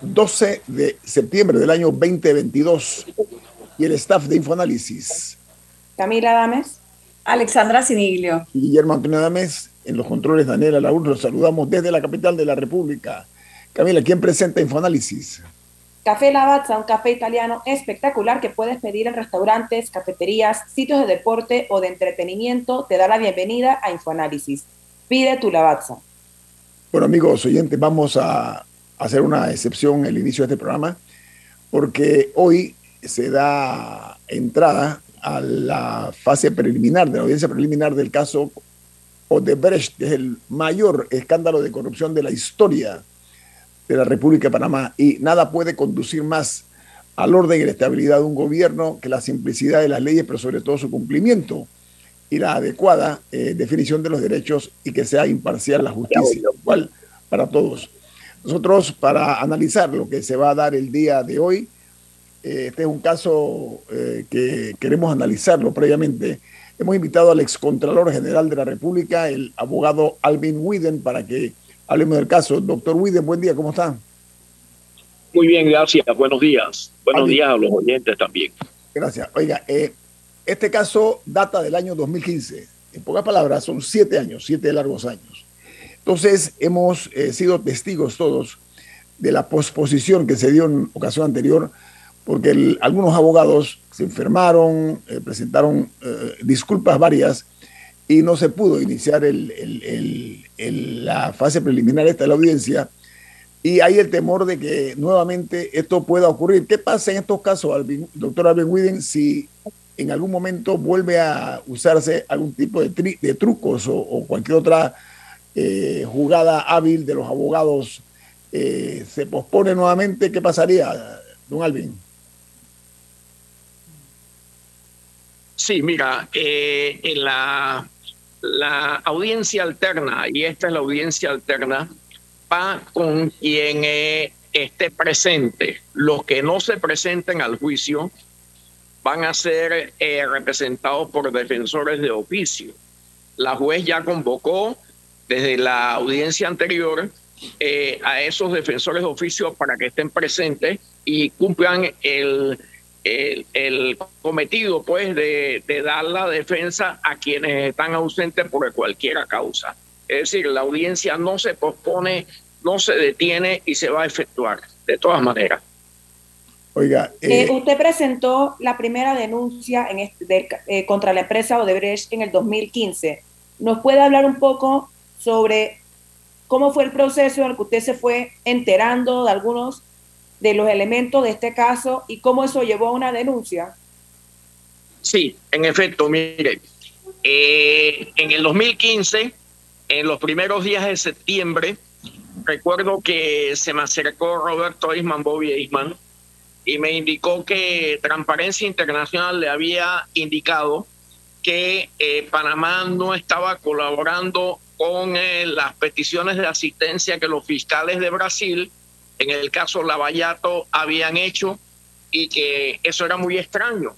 12 de septiembre del año 2022 y el staff de Infoanálisis. Camila Dames. Alexandra Siniglio. Guillermo Antonio Dames, en los controles Daniela Laúl, los saludamos desde la capital de la República. Camila, ¿quién presenta Infoanálisis? Café Lavazza, un café italiano espectacular que puedes pedir en restaurantes, cafeterías, sitios de deporte o de entretenimiento, te da la bienvenida a Infoanálisis. Pide tu Lavazza. Bueno, amigos oyentes, vamos a hacer una excepción el inicio de este programa, porque hoy se da entrada a la fase preliminar, de la audiencia preliminar del caso Odebrecht, que es el mayor escándalo de corrupción de la historia de la República de Panamá y nada puede conducir más al orden y la estabilidad de un gobierno que la simplicidad de las leyes, pero sobre todo su cumplimiento y la adecuada eh, definición de los derechos y que sea imparcial la justicia, igual para todos. Nosotros, para analizar lo que se va a dar el día de hoy, eh, este es un caso eh, que queremos analizarlo previamente. Hemos invitado al excontralor general de la República, el abogado Alvin Widen, para que Hablemos del caso. Doctor Widen, buen día, ¿cómo está? Muy bien, gracias. Buenos días. Buenos días a los oyentes también. Gracias. Oiga, eh, este caso data del año 2015. En pocas palabras, son siete años, siete largos años. Entonces, hemos eh, sido testigos todos de la posposición que se dio en ocasión anterior, porque algunos abogados se enfermaron, eh, presentaron disculpas varias y no se pudo iniciar la fase preliminar esta de la audiencia. Y hay el temor de que nuevamente esto pueda ocurrir. ¿Qué pasa en estos casos, doctor Alvin Widen, si en algún momento vuelve a usarse algún tipo de, de trucos o, cualquier otra eh, jugada hábil de los abogados? Eh, ¿Se pospone nuevamente? ¿Qué pasaría, don Alvin? Sí, mira, eh, la audiencia alterna, y esta es la audiencia alterna, va con quien eh, esté presente. Los que no se presenten al juicio van a ser eh, representados por defensores de oficio. La juez ya convocó desde la audiencia anterior eh, a esos defensores de oficio para que estén presentes y cumplan el el, cometido pues de, dar la defensa a quienes están ausentes por cualquier causa. Es decir, la audiencia no se pospone, no se detiene y se va a efectuar de todas maneras. Oiga, eh, eh, usted presentó la primera denuncia en este, eh, contra la empresa Odebrecht en el 2015. ¿Nos puede hablar un poco sobre cómo fue el proceso en el que usted se fue enterando de algunos de los elementos de este caso y cómo eso llevó a una denuncia? Sí, en efecto, mire, eh, en el 2015, en los primeros días de septiembre, recuerdo que se me acercó Roberto Isman, Bobby Isman, y me indicó que Transparencia Internacional le había indicado que eh, Panamá no estaba colaborando con eh, las peticiones de asistencia que los fiscales de Brasil en el caso Lavallato habían hecho y que eso era muy extraño.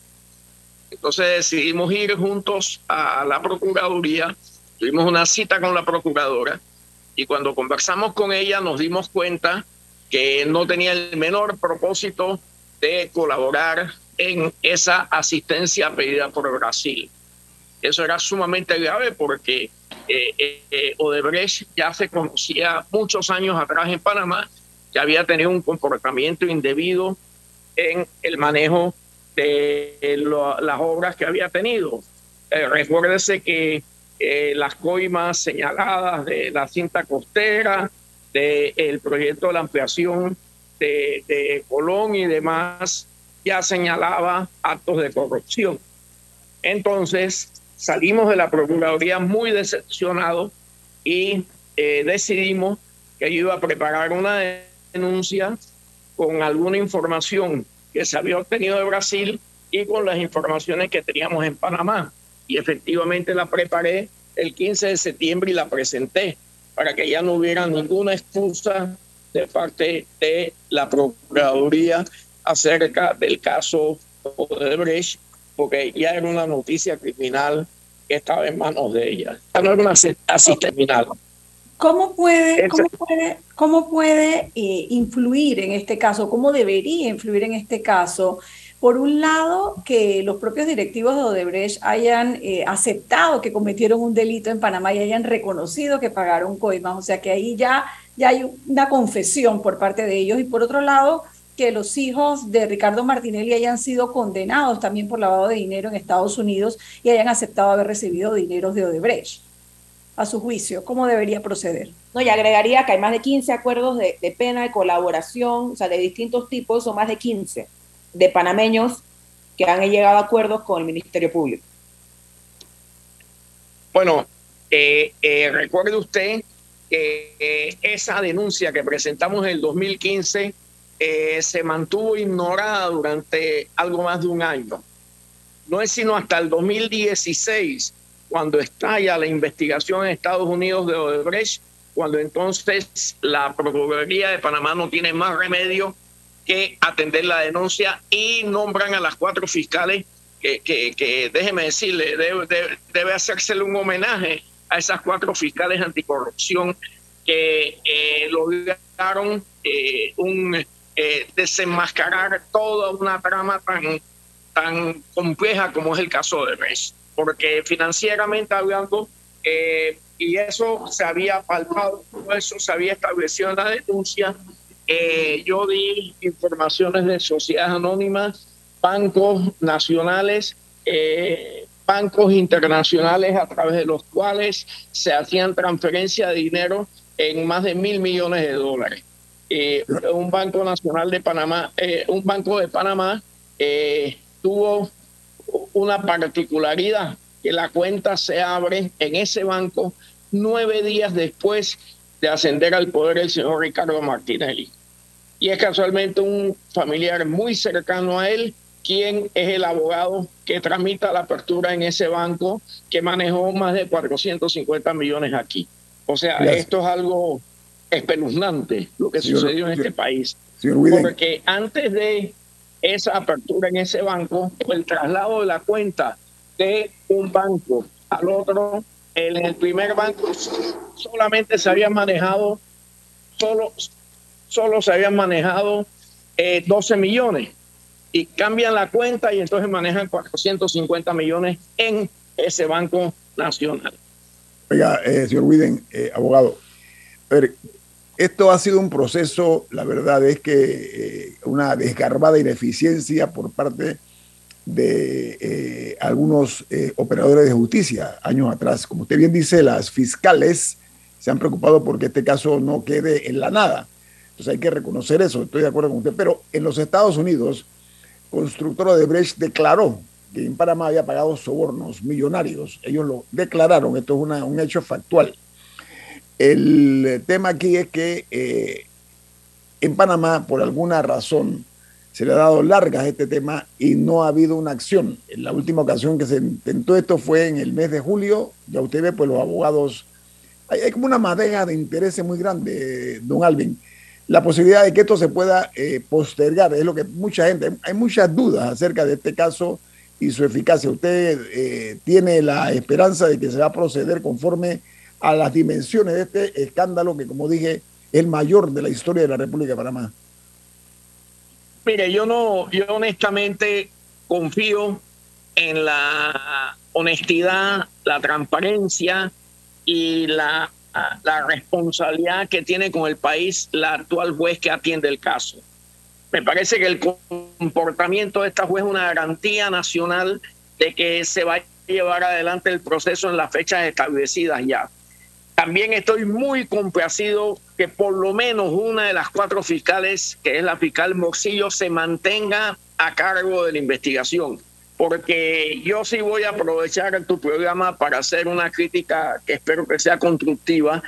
Entonces decidimos ir juntos a la Procuraduría, tuvimos una cita con la Procuradora y cuando conversamos con ella nos dimos cuenta que no tenía el menor propósito de colaborar en esa asistencia pedida por Brasil. Eso era sumamente grave porque Odebrecht ya se conocía muchos años atrás en Panamá que había tenido un comportamiento indebido en el manejo de las obras que había tenido. Eh, recuérdese que eh, las coimas señaladas de la cinta costera, del proyecto de la ampliación de Colón y demás, ya señalaba actos de corrupción. Entonces, salimos de la Procuraduría muy decepcionados y eh, decidimos que yo iba a preparar una denuncia con alguna información que se había obtenido de Brasil y con las informaciones que teníamos en Panamá. Y efectivamente la preparé el 15 de septiembre y la presenté para que ya no hubiera ninguna excusa de parte de la Procuraduría acerca del caso Odebrecht porque ya era una noticia criminal que estaba en manos de ella. Ya no era una así criminal. ¿Cómo puede, cómo puede, cómo puede eh, influir en este caso? ¿Cómo debería influir en este caso? Por un lado, que los propios directivos de Odebrecht hayan eh, aceptado que cometieron un delito en Panamá y hayan reconocido que pagaron coimas, o sea que ahí ya, ya hay una confesión por parte de ellos. Y por otro lado, que los hijos de Ricardo Martinelli hayan sido condenados también por lavado de dinero en Estados Unidos y hayan aceptado haber recibido dinero de Odebrecht. A su juicio, ¿cómo debería proceder? No, y agregaría que hay más de 15 acuerdos de, pena, de colaboración, o sea, de distintos tipos, o más de 15 de panameños que han llegado a acuerdos con el Ministerio Público. Bueno, eh, eh, recuerde usted que eh, esa denuncia que presentamos en el 2015 eh, se mantuvo ignorada durante algo más de un año. No es sino hasta el 2016, cuando estalla la investigación en Estados Unidos de Odebrecht, cuando entonces la Procuraduría de Panamá no tiene más remedio que atender la denuncia y nombran a las cuatro fiscales que, que, déjeme decirle, debe, debe, hacérsele un homenaje a esas cuatro fiscales anticorrupción que eh, lograron eh, un eh, desenmascarar toda una trama tan, tan compleja como es el caso de Res. Porque financieramente hablando, eh, y eso se había palpado, eso se había establecido en la denuncia, eh, yo di informaciones de sociedades anónimas, bancos nacionales, bancos internacionales a través de los cuales se hacían transferencias de dinero en más de mil millones de dólares. Eh, un banco nacional de Panamá, eh, un banco de Panamá eh, tuvo una particularidad, que la cuenta se abre en ese banco nueve días después de ascender al poder el señor Ricardo Martinelli. Y es casualmente un familiar muy cercano a él quien es el abogado que tramita la apertura en ese banco que manejó más de 450 millones aquí. O sea, esto es algo espeluznante lo que sucedió en este país. Porque antes de esa apertura en ese banco, el traslado de la cuenta de un banco al otro, en el primer banco solamente se habían manejado, solo, solo se habían manejado 12 eh, millones y cambian la cuenta y entonces manejan 450 millones en ese banco nacional. Oiga, eh, señor Widen, eh, abogado, a ver, esto ha sido un proceso, la verdad es que eh, una desgarbada ineficiencia por parte de eh, algunos eh, operadores de justicia años atrás. Como usted bien dice, las fiscales se han preocupado porque este caso no quede en la nada. Entonces hay que reconocer eso, estoy de acuerdo con usted. Pero en los Estados Unidos, constructor de Brecht declaró que en Panamá había pagado sobornos millonarios. Ellos lo declararon, esto es un hecho factual. El tema aquí es que eh, en Panamá, por alguna razón, se le ha dado largas a este tema y no ha habido una acción. En la última ocasión que se intentó esto fue en el mes de julio. Ya usted ve, pues los abogados, hay, como una madeja de interés muy grande, don Alvin. La posibilidad de que esto se pueda eh, postergar es lo que mucha gente, hay muchas dudas acerca de este caso y su eficacia. ¿Usted eh, tiene la esperanza de que se va a proceder conforme a las dimensiones de este escándalo que, como dije, es el mayor de la historia de la República de Panamá? Mire, yo no, yo honestamente confío en la honestidad, la transparencia y la, la responsabilidad que tiene con el país la actual juez que atiende el caso. Me parece que el comportamiento de esta juez es una garantía nacional de que se va llevar adelante el proceso en las fechas establecidas ya. También estoy muy complacido que por lo menos una de las cuatro fiscales, que es la fiscal Morcillo, se mantenga a cargo de la investigación. Porque yo sí voy a aprovechar tu programa para hacer una crítica que espero que sea constructiva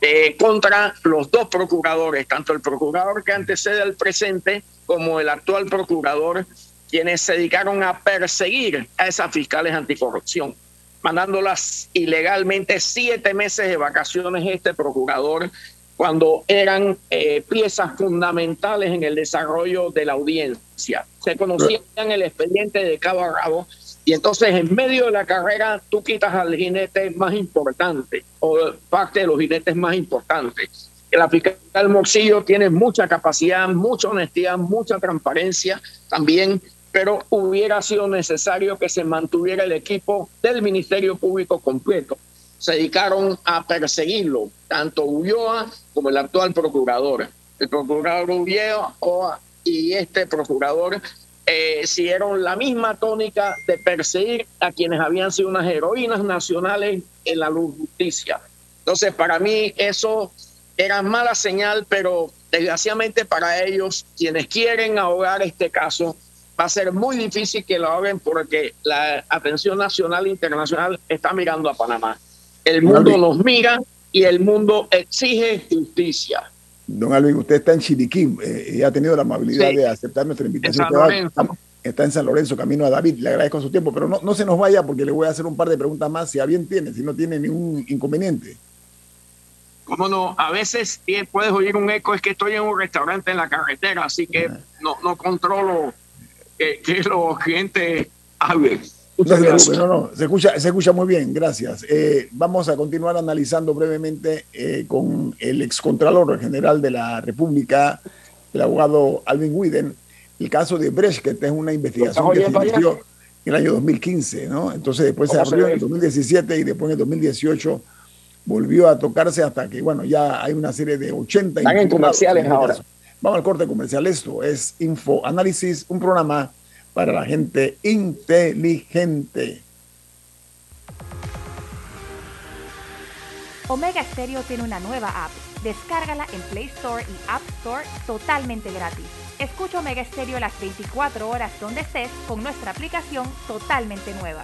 eh, contra los dos procuradores, tanto el procurador que antecede al presente como el actual procurador, quienes se dedicaron a perseguir a esas fiscales anticorrupción mandándolas ilegalmente siete meses de vacaciones este procurador cuando eran eh, piezas fundamentales en el desarrollo de la audiencia. Se conocían el expediente de cabo a rabo y entonces en medio de la carrera tú quitas al jinete más importante o parte de los jinetes más importantes. El fiscal Morcillo tiene mucha capacidad, mucha honestidad, mucha transparencia, también pero hubiera sido necesario que se mantuviera el equipo del Ministerio Público completo. Se dedicaron a perseguirlo, tanto Ulloa como el actual procurador. El procurador Ulloa y este procurador eh, siguieron la misma tónica de perseguir a quienes habían sido unas heroínas nacionales en la justicia. Entonces, para mí eso era mala señal, pero desgraciadamente para ellos, quienes quieren ahogar este caso, va a ser muy difícil que lo hagan porque la atención nacional e internacional está mirando a Panamá. El mundo nos mira y el mundo exige justicia. Don Alvin, usted está en Chiriquí eh, y ha tenido la amabilidad de aceptar nuestra invitación. Está en San Lorenzo, camino a David. Le agradezco su tiempo, pero no, no se nos vaya porque le voy a hacer un par de preguntas más, si a bien tiene, si no tiene ningún inconveniente. ¿Cómo no? A veces puedes oír un eco, es que estoy en un restaurante en la carretera, así que ah. no, no controlo que, los clientes hablen. No, no, se escucha, se escucha muy bien, gracias. Eh, vamos a continuar analizando brevemente eh, con el excontralor general de la República, el abogado Alvin Widen, el caso de Brecht, que es una investigación que se inició en el año 2015, ¿no? Entonces después se abrió en el 2017 y después en el 2018 volvió a tocarse hasta que, bueno, ya hay una serie de 80... Están en comerciales ahora. Vamos al corte comercial. Esto es Info Análisis, un programa para la gente inteligente. Omega Stereo tiene una nueva app. Descárgala en Play Store y App Store totalmente gratis. Escucha Omega Stereo las 24 horas donde estés con nuestra aplicación totalmente nueva.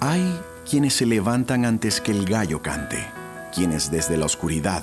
Hay quienes se levantan antes que el gallo cante, quienes desde la oscuridad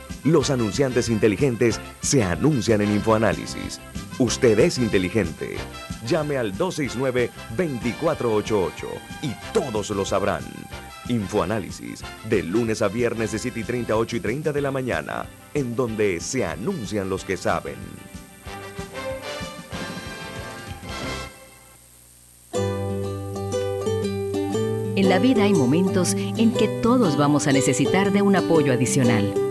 los anunciantes inteligentes se anuncian en InfoAnálisis. Usted es inteligente. Llame al 269-2488 y todos lo sabrán. Infoanálisis, de lunes a viernes de 7 y 30, 8 y 30 de la mañana, en donde se anuncian los que saben. En la vida hay momentos en que todos vamos a necesitar de un apoyo adicional.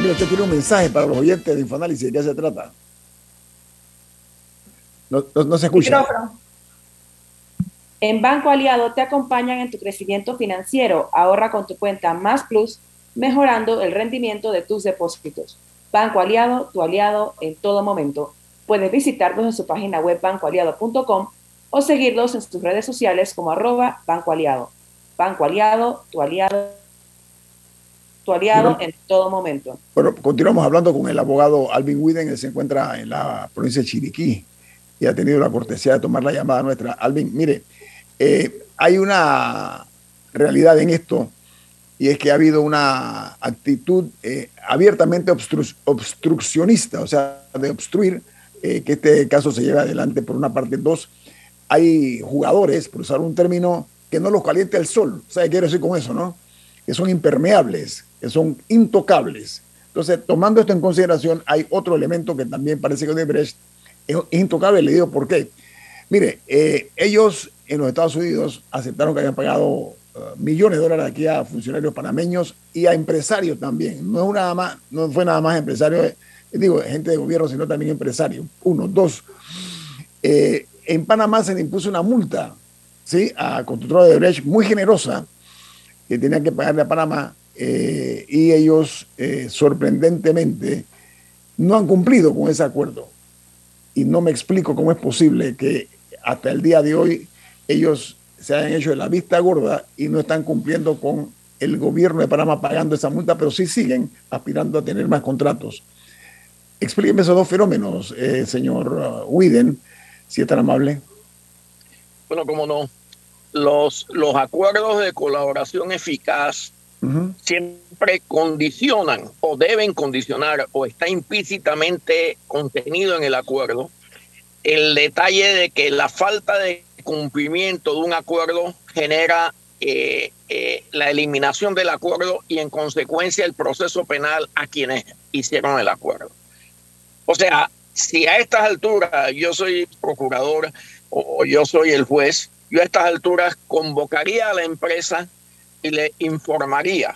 Amigo, usted un mensaje para los oyentes de Infoanálisis. ¿De qué se trata? No, se escucha. En Banco Aliado te acompañan en tu crecimiento financiero. Ahorra con tu cuenta Más Plus, mejorando el rendimiento de tus depósitos. Banco Aliado, tu aliado en todo momento. Puedes visitarlos en su página web bancoaliado.com o seguirlos en sus redes sociales como arroba Banco Aliado. Banco Aliado, tu aliado, tu aliado en todo momento. Bueno, continuamos hablando con el abogado Alvin Widen, que se encuentra en la provincia de Chiriquí y ha tenido la cortesía de tomar la llamada nuestra. Alvin, mire, eh, hay una realidad en esto y es que ha habido una actitud eh, abiertamente obstruccionista, o sea, de obstruir eh, que este caso se lleve adelante por una parte. Dos, hay jugadores, por usar un término, que no los calienta el sol. Sea, ¿qué quiero decir con eso, no? Que son impermeables, son intocables. Entonces, tomando esto en consideración, hay otro elemento que también parece que Odebrecht es intocable. Le digo por qué. Mire, eh, ellos en los Estados Unidos aceptaron que habían pagado Uh, millones de dólares aquí a funcionarios panameños y a empresarios también. No, nada más, no fue nada más empresarios, eh, digo, gente de gobierno, sino también empresarios. Uno, dos. Eh, en Panamá se le impuso una multa ¿sí? a constructora de Brecht muy generosa que tenían que pagarle a Panamá eh, y ellos sorprendentemente no han cumplido con ese acuerdo. Y no me explico cómo es posible que hasta el día de hoy ellos se han hecho de la vista gorda y no están cumpliendo con el gobierno de Panamá pagando esa multa, pero sí siguen aspirando a tener más contratos. Explíqueme esos dos fenómenos, eh, señor uh, Widen, si es tan amable. Bueno, cómo no. Los, los acuerdos de colaboración eficaz siempre condicionan o deben condicionar o está implícitamente contenido en el acuerdo el detalle de que la falta de cumplimiento de un acuerdo genera eh, eh, la eliminación del acuerdo y en consecuencia el proceso penal a quienes hicieron el acuerdo. O sea, si a estas alturas yo soy procurador o yo soy el juez, yo a estas alturas convocaría a la empresa y le informaría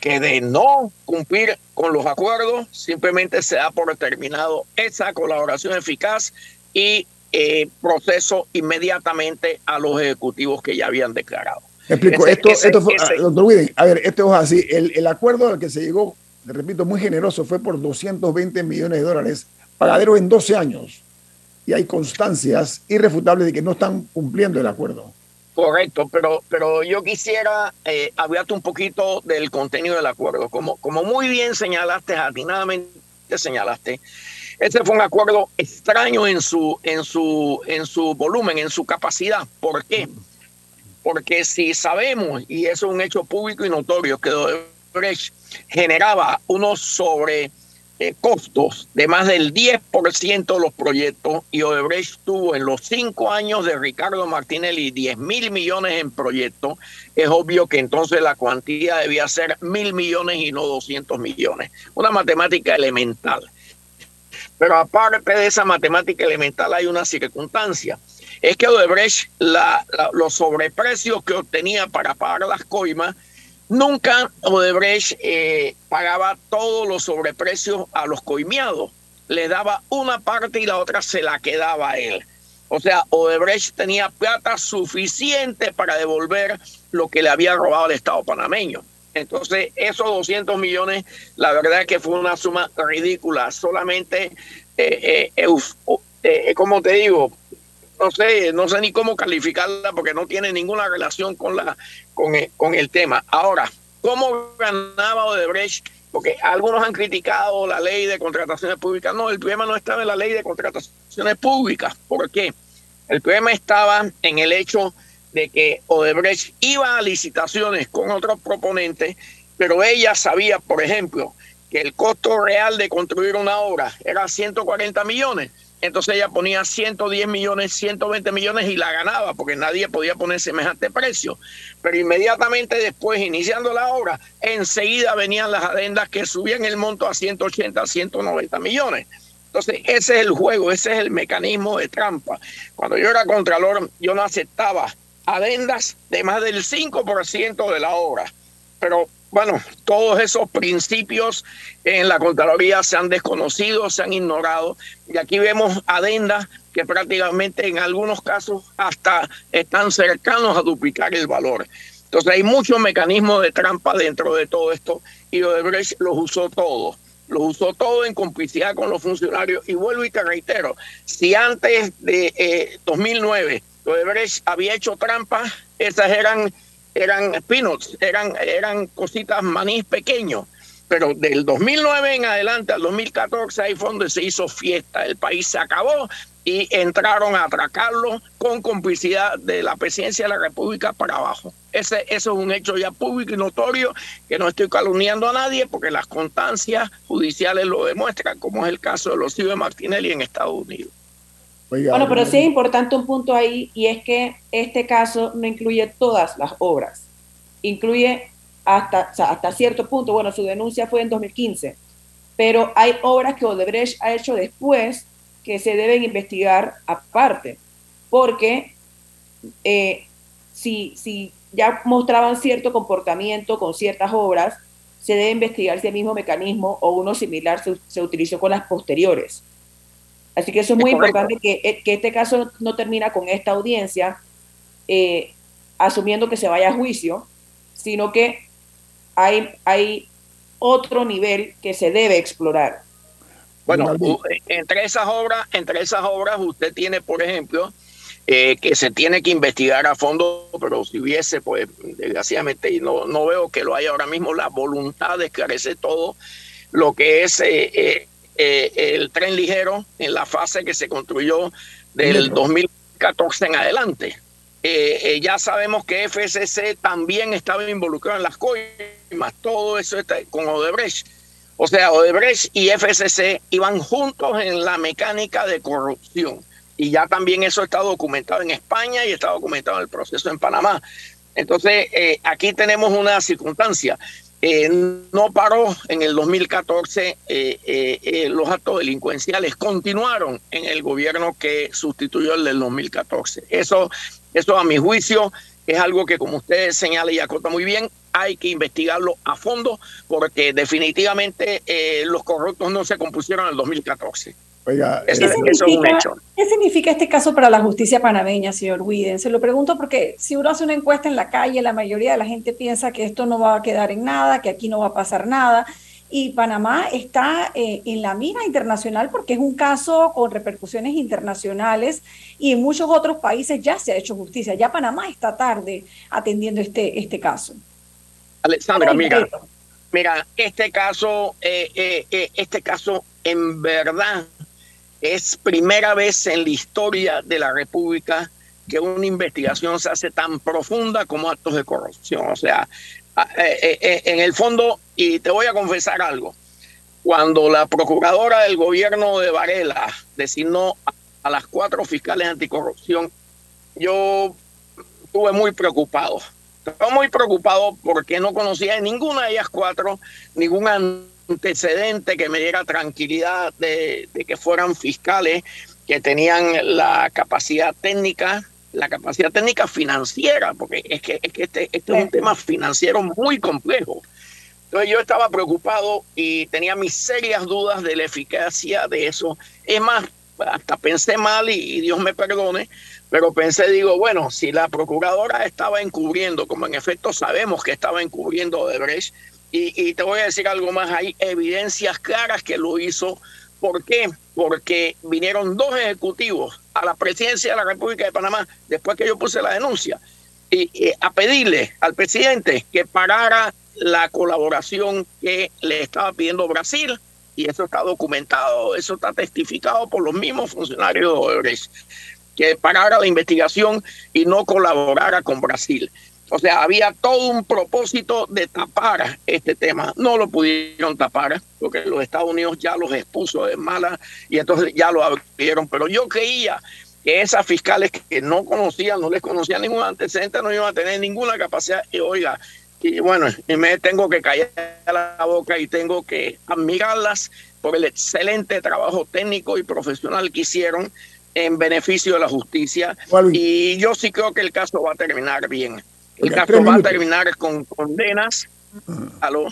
que de no cumplir con los acuerdos, simplemente se da por terminado esa colaboración eficaz y eh, proceso inmediatamente a los ejecutivos que ya habían declarado. explico, esto, esto fue, ah, doctor Widen, a ver, esto es así, el, el acuerdo al que se llegó, le repito, muy generoso, fue por 220 millones de dólares, pagadero en 12 años, y hay constancias irrefutables de que no están cumpliendo el acuerdo. Correcto, pero, pero yo quisiera eh, hablarte un poquito del contenido del acuerdo. Como, como muy bien señalaste, atinadamente señalaste, este fue un acuerdo extraño en su, en su, en su volumen, en su capacidad. ¿Por qué? Porque si sabemos, y eso es un hecho público y notorio, que Odebrecht generaba unos sobre eh, costos de más del 10% de los proyectos y Odebrecht tuvo en los cinco años de Ricardo Martinelli 10 mil millones en proyectos, es obvio que entonces la cuantía debía ser mil millones y no 200 millones. Una matemática elemental. Pero aparte de esa matemática elemental hay una circunstancia. Es que Odebrecht, los sobreprecios que obtenía para pagar las coimas, nunca Odebrecht eh, pagaba todos los sobreprecios a los coimeados. Le daba una parte y la otra se la quedaba a él. O sea, Odebrecht tenía plata suficiente para devolver lo que le había robado el Estado panameño. Entonces, esos 200 millones, la verdad es que fue una suma ridícula. Solamente, eh, eh, eh, como te digo, no sé, no sé ni cómo calificarla porque no tiene ninguna relación con, la, con, el, con el tema. Ahora, ¿cómo ganaba Odebrecht? Porque algunos han criticado la ley de contrataciones públicas. No, el problema no estaba en la ley de contrataciones públicas. ¿Por qué? El problema estaba en el hecho de que Odebrecht iba a licitaciones con otros proponentes, pero ella sabía, por ejemplo, que el costo real de construir una obra era 140 millones. Entonces ella ponía 110 millones, 120 millones y la ganaba porque nadie podía poner semejante precio. Pero inmediatamente después, iniciando la obra, enseguida venían las adendas que subían el monto a 180, 190 millones. Entonces, ese es el juego, ese es el mecanismo de trampa. Cuando yo era contralor, yo no aceptaba adendas de más del 5% de la obra. Pero bueno, todos esos principios en la Contraloría se han desconocido, se han ignorado. Y aquí vemos adendas que prácticamente en algunos casos hasta están cercanos a duplicar el valor. Entonces hay muchos mecanismos de trampa dentro de todo esto y Odebrecht los usó todos. Los usó todo en complicidad con los funcionarios. Y vuelvo y te reitero, si antes de eh, 2009 Odebrecht había hecho trampa, esas eran eran peanuts, eran, eran cositas manís pequeños. Pero del 2009 en adelante al 2014 ahí fue donde se hizo fiesta. El país se acabó y entraron a atracarlo con complicidad de la presidencia de la República para abajo. Ese, eso es un hecho ya público y notorio que no estoy calumniando a nadie porque las constancias judiciales lo demuestran, como es el caso de los de Martinelli en Estados Unidos bueno, pero sí es importante un punto ahí y es que este caso no incluye todas las obras, incluye hasta, hasta cierto punto, bueno, su denuncia fue en 2015, pero hay obras que Odebrecht ha hecho después que se deben investigar aparte, porque eh, si, si ya mostraban cierto comportamiento con ciertas obras, se debe investigar si el mismo mecanismo o uno similar se utilizó con las posteriores. Así que eso es muy importante eh, que, este caso no termina con esta audiencia eh, asumiendo que se vaya a juicio, sino que hay, hay otro nivel que se debe explorar. Bueno, entre esas obras, entre esas obras usted tiene, por ejemplo, eh, que se tiene que investigar a fondo, pero si hubiese, pues, desgraciadamente, y no, no veo que lo haya ahora mismo, la voluntad de esclarecer todo lo que es eh, eh, el tren ligero en la fase que se construyó del 2014 en adelante. Eh, eh, ya sabemos que FCC también estaba involucrado en las coimas, todo eso está con Odebrecht. O sea, Odebrecht y FCC iban juntos en la mecánica de corrupción. Y ya también eso está documentado en España y está documentado en el proceso en Panamá. Entonces, aquí tenemos una circunstancia. Eh, no paró en el 2014 eh, eh, los actos delincuenciales, continuaron en el gobierno que sustituyó el del 2014. Eso, eso a mi juicio es algo que como usted señala y acota muy bien, hay que investigarlo a fondo porque definitivamente los corruptos no se compusieron en el 2014. Oiga, ¿Qué, significa, ¿Qué significa este caso para la justicia panameña, señor Widen? Se lo pregunto porque si uno hace una encuesta en la calle, la mayoría de la gente piensa que esto no va a quedar en nada, que aquí no va a pasar nada. Y Panamá está eh, en la mira internacional porque es un caso con repercusiones internacionales y en muchos otros países ya se ha hecho justicia. Ya Panamá está tarde atendiendo este, este caso. Alexandra, mira, mira, este caso, eh, eh, este caso en verdad es primera vez en la historia de la República que una investigación se hace tan profunda como actos de corrupción. O sea, eh, eh, eh, en el fondo, y te voy a confesar algo, cuando la procuradora del gobierno de Varela designó a las cuatro fiscales anticorrupción, yo estuve muy preocupado. Estaba muy preocupado porque no conocía de ninguna de ellas cuatro ningún antecedente que me diera tranquilidad de, que fueran fiscales que tenían la capacidad técnica, la capacidad técnica financiera, porque es que, es que este, este es un tema financiero muy complejo. Entonces yo estaba preocupado y tenía mis serias dudas de la eficacia de eso. Es más, hasta pensé mal y, Dios me perdone, pero pensé, digo, bueno, si la procuradora estaba encubriendo, como en efecto sabemos que estaba encubriendo de Brecht, y, te voy a decir algo más, hay evidencias claras que lo hizo. ¿Por qué? Porque vinieron dos ejecutivos a la presidencia de la República de Panamá después que yo puse la denuncia y, a pedirle al presidente que parara la colaboración que le estaba pidiendo Brasil y eso está documentado, eso está testificado por los mismos funcionarios de que parara la investigación y no colaborara con Brasil. O sea, había todo un propósito de tapar este tema. No lo pudieron tapar porque los Estados Unidos ya los expuso de mala y entonces ya lo abrieron. Pero yo creía que esas fiscales que no conocían, no les conocían ningún antecedente, no iban a tener ninguna capacidad. Y oiga, y bueno, y me tengo que callar la boca y tengo que admirarlas por el excelente trabajo técnico y profesional que hicieron en beneficio de la justicia. Y yo sí creo que el caso va a terminar bien. El caso va a terminar con condenas ¿Aló?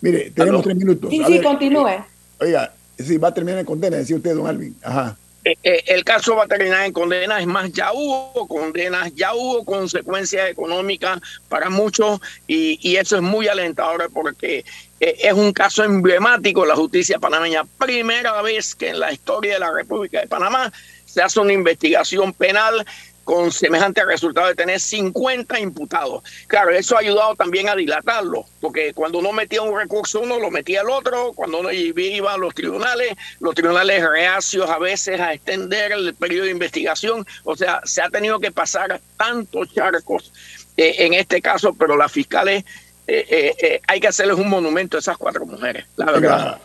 Mire, tenemos tres minutos. Sí, sí, continúe. Oiga, sí, va a terminar en condena, decía usted, don Alvin. Ajá. Eh, eh, el caso va a terminar en condena, es más, ya hubo condenas, ya hubo consecuencias económicas para muchos y, y eso es muy alentador porque eh, es un caso emblemático de la justicia panameña. Primera vez que en la historia de la República de Panamá se hace una investigación penal con semejante resultado de tener 50 imputados. Claro, eso ha ayudado también a dilatarlo, porque cuando uno metía un recurso uno, lo metía el otro, cuando uno iba a los tribunales, los tribunales reacios a veces a extender el periodo de investigación, o sea, se ha tenido que pasar tantos charcos eh, en este caso, pero las fiscales eh, eh, hay que hacerles un monumento a esas cuatro mujeres, la verdad.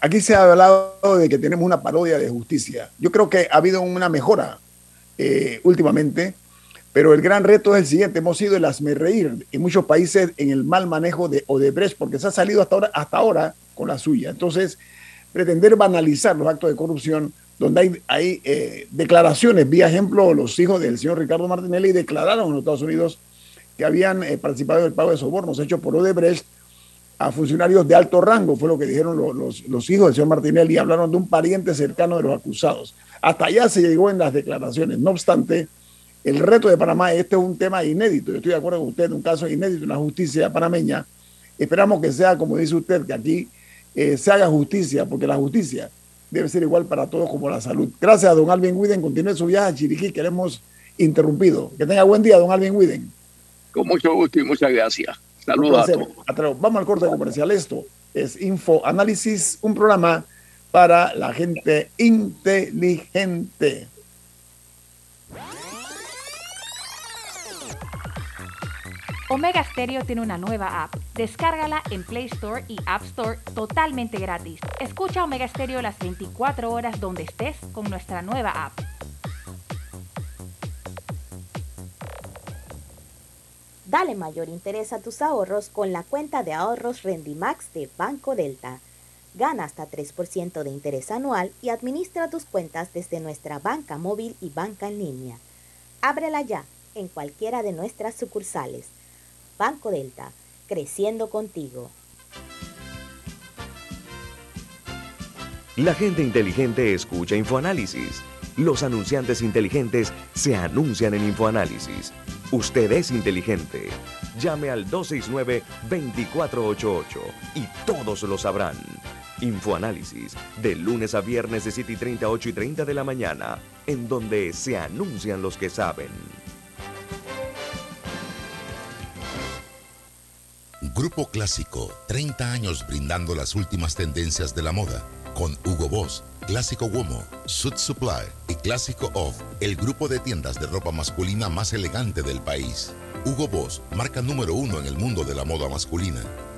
aquí se ha hablado de que tenemos una parodia de justicia. Yo creo que ha habido una mejora eh, últimamente, pero el gran reto es el siguiente, hemos sido el reír en muchos países en el mal manejo de Odebrecht, porque se ha salido hasta ahora, hasta ahora con la suya. Entonces, pretender banalizar los actos de corrupción, donde hay, hay eh, declaraciones, vía ejemplo, los hijos del señor Ricardo Martinelli declararon en los Estados Unidos que habían eh, participado en el pago de sobornos hechos por Odebrecht a funcionarios de alto rango, fue lo que dijeron los, los hijos del señor Martinelli, hablaron de un pariente cercano de los acusados. Hasta allá se llegó en las declaraciones. No obstante, el reto de Panamá, este es un tema inédito. Yo estoy de acuerdo con usted, un caso inédito en la justicia panameña. Esperamos que sea, como dice usted, que aquí eh, se haga justicia, porque la justicia debe ser igual para todos como la salud. Gracias, don Alvin Widen. Continúe su viaje a Chiriquí, que le hemos interrumpido. Que tenga buen día, don Alvin Widen. Con mucho gusto y muchas gracias. Saludos a todos. Vamos al corte comercial. Esto es Info Análisis, un programa para la gente inteligente. Omega Stereo tiene una nueva app. Descárgala en Play Store y App Store totalmente gratis. Escucha Omega Stereo las 24 horas donde estés con nuestra nueva app. Dale mayor interés a tus ahorros con la cuenta de ahorros Rendimax de Banco Delta. Gana hasta 3% de interés anual y administra tus cuentas desde nuestra banca móvil y banca en línea. Ábrela ya en cualquiera de nuestras sucursales. Banco Delta, creciendo contigo. La gente inteligente escucha InfoAnálisis. Los anunciantes inteligentes se anuncian en InfoAnálisis. Usted es inteligente. Llame al 269-2488 y todos lo sabrán. Infoanálisis, de lunes a viernes de 7 y 30, 8 y 30 de la mañana, en donde se anuncian los que saben. Grupo Clásico, 30 años brindando las últimas tendencias de la moda, con Hugo Boss, Clásico Womo, Suit Supply y Clásico Off, el grupo de tiendas de ropa masculina más elegante del país. Hugo Boss, marca número uno en el mundo de la moda masculina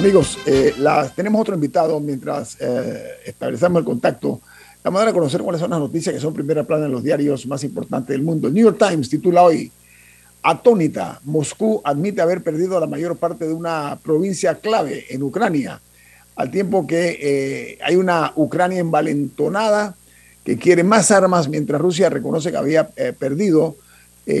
Amigos, eh, tenemos otro invitado mientras eh, establecemos el contacto. Vamos a dar a conocer cuáles son las noticias que son primera plana en los diarios más importantes del mundo. New York Times titula hoy, atónita, Moscú admite haber perdido la mayor parte de una provincia clave en Ucrania, al tiempo que eh, hay una Ucrania envalentonada que quiere más armas, mientras Rusia reconoce que había eh, perdido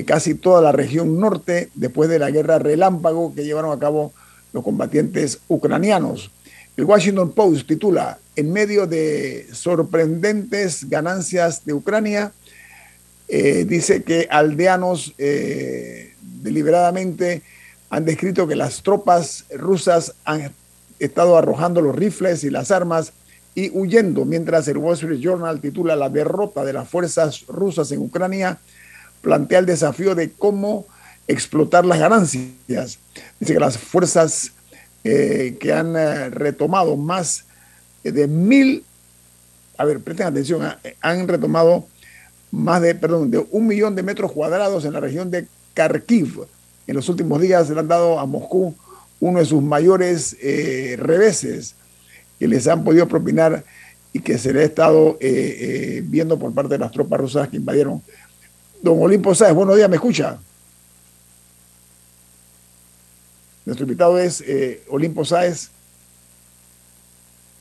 casi toda la región norte después de la guerra relámpago que llevaron a cabo los combatientes ucranianos. El Washington Post titula, en medio de sorprendentes ganancias de Ucrania, eh, dice que aldeanos eh, deliberadamente han descrito que las tropas rusas han estado arrojando los rifles y las armas y huyendo, mientras el Wall Street Journal titula La derrota de las fuerzas rusas en Ucrania, plantea el desafío de cómo explotar las ganancias. Dice que las fuerzas eh, que han retomado más de mil, a ver, presten atención, han retomado más de, perdón, de un millón de metros cuadrados en la región de Kharkiv. En los últimos días le han dado a Moscú uno de sus mayores eh, reveses que les han podido propinar y que se le ha estado eh, eh, viendo por parte de las tropas rusas que invadieron. Don Olimpo Sáez, buenos días, ¿me escucha? Nuestro invitado es Olimpo Sáez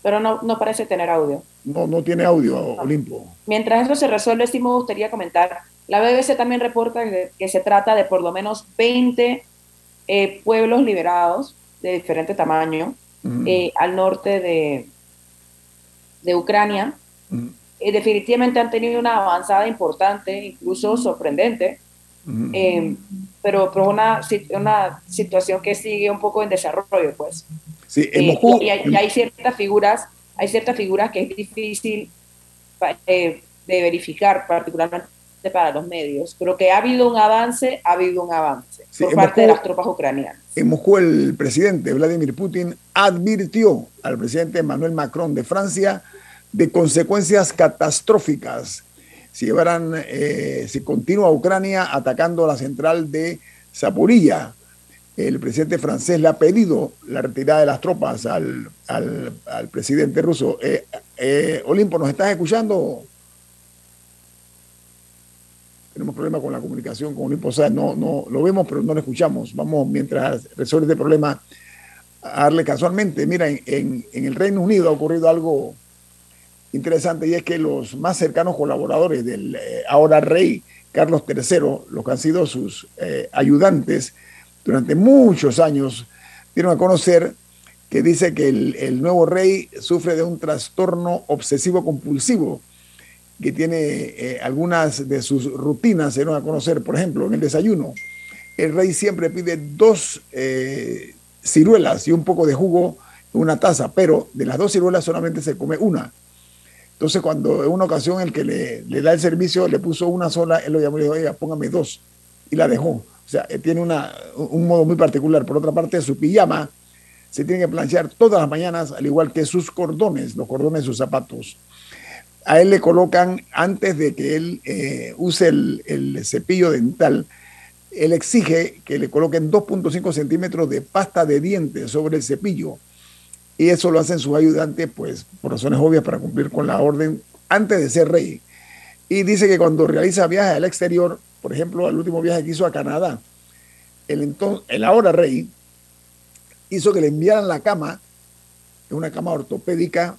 pero no, no parece tener audio. No, no tiene audio, Olimpo. Mientras eso se resuelve, sí me gustaría comentar, la BBC también reporta que, se trata de por lo menos 20 eh, pueblos liberados de diferente tamaño eh, al norte de, de Ucrania. y definitivamente han tenido una avanzada importante, incluso sorprendente, pero, pero una, una situación que sigue un poco en desarrollo, pues. Sí, eh, y, hay, ciertas figuras, hay ciertas figuras que es difícil eh, de verificar, particularmente para los medios. Pero que ha habido un avance, ha habido un avance por parte de las tropas ucranianas. En Moscú, el presidente Vladimir Putin advirtió al presidente Emmanuel Macron de Francia de consecuencias catastróficas si llevaran, eh, si continúa Ucrania atacando la central de Zaporilla el presidente francés le ha pedido la retirada de las tropas al, presidente ruso. Eh, eh, Olimpo, ¿nos estás escuchando? Tenemos problemas con la comunicación con Olimpo. O sea, no, no, lo vemos, pero no lo escuchamos. Vamos, mientras resuelve este problema, a darle casualmente. Mira, en, el Reino Unido ha ocurrido algo interesante y es que los más cercanos colaboradores del eh, ahora rey Carlos III, los que han sido sus ayudantes, durante muchos años dieron a conocer que dice que el, nuevo rey sufre de un trastorno obsesivo compulsivo, que tiene eh, algunas de sus rutinas, dieron a conocer, por ejemplo, en el desayuno. El rey siempre pide dos eh, ciruelas y un poco de jugo en una taza, pero de las dos ciruelas solamente se come una. Entonces, cuando en una ocasión el que le, da el servicio le puso una sola, él lo llamó y dijo, oiga, póngame dos. Y la dejó. O sea, tiene una, un modo muy particular. Por otra parte, su pijama se tiene que planchar todas las mañanas, al igual que sus cordones, los cordones de sus zapatos. A él le colocan, antes de que él eh, use el, cepillo dental, él exige que le coloquen 2.5 centímetros de pasta de dientes sobre el cepillo. Y eso lo hacen sus ayudantes, pues, por razones obvias, para cumplir con la orden antes de ser rey. Y dice que cuando realiza viajes al exterior, por ejemplo, el último viaje que hizo a Canadá, el, entonces, el ahora rey hizo que le enviaran la cama, una cama ortopédica,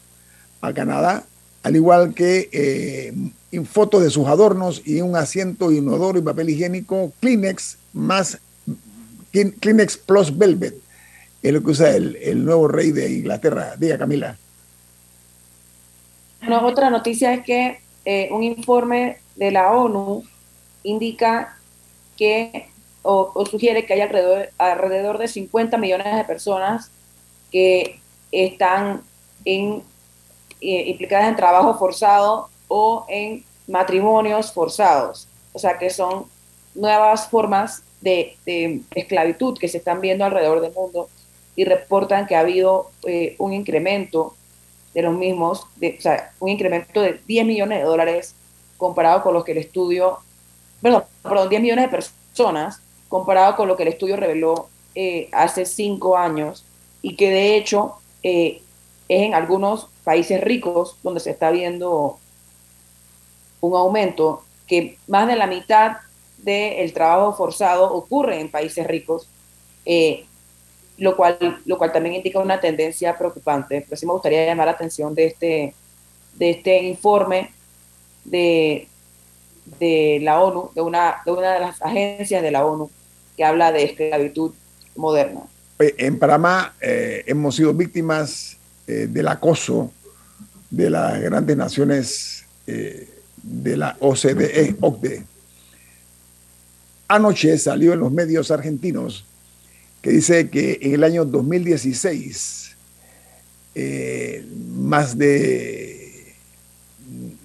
a Canadá, al igual que eh, fotos de sus adornos y un asiento inodoro y papel higiénico Kleenex más Kleenex Plus Velvet. Es lo que usa el, nuevo rey de Inglaterra. Diga, Camila. Bueno, otra noticia es que eh, un informe de la ONU indica que o, sugiere que hay alrededor, alrededor de 50 millones de personas que están en, eh, implicadas en trabajo forzado o en matrimonios forzados. O sea que son nuevas formas de, esclavitud que se están viendo alrededor del mundo y reportan que ha habido eh, un incremento de los mismos, de, o sea, un incremento de 10 millones de dólares comparado con los que el estudio perdón, perdón 10 millones de personas comparado con lo que el estudio reveló eh, hace cinco años y que de hecho eh, es en algunos países ricos donde se está viendo un aumento que más de la mitad del trabajo forzado ocurre en países ricos, lo, cual, lo cual también indica una tendencia preocupante. Pero sí me gustaría llamar la atención de este, de este informe de, de la ONU, de una, de una de las agencias de la ONU, que habla de esclavitud moderna. En Panamá eh, hemos sido víctimas eh, del acoso de las grandes naciones de la OCDE, OCDE. Anoche salió en los medios argentinos que dice que en el año 2016, eh, más de,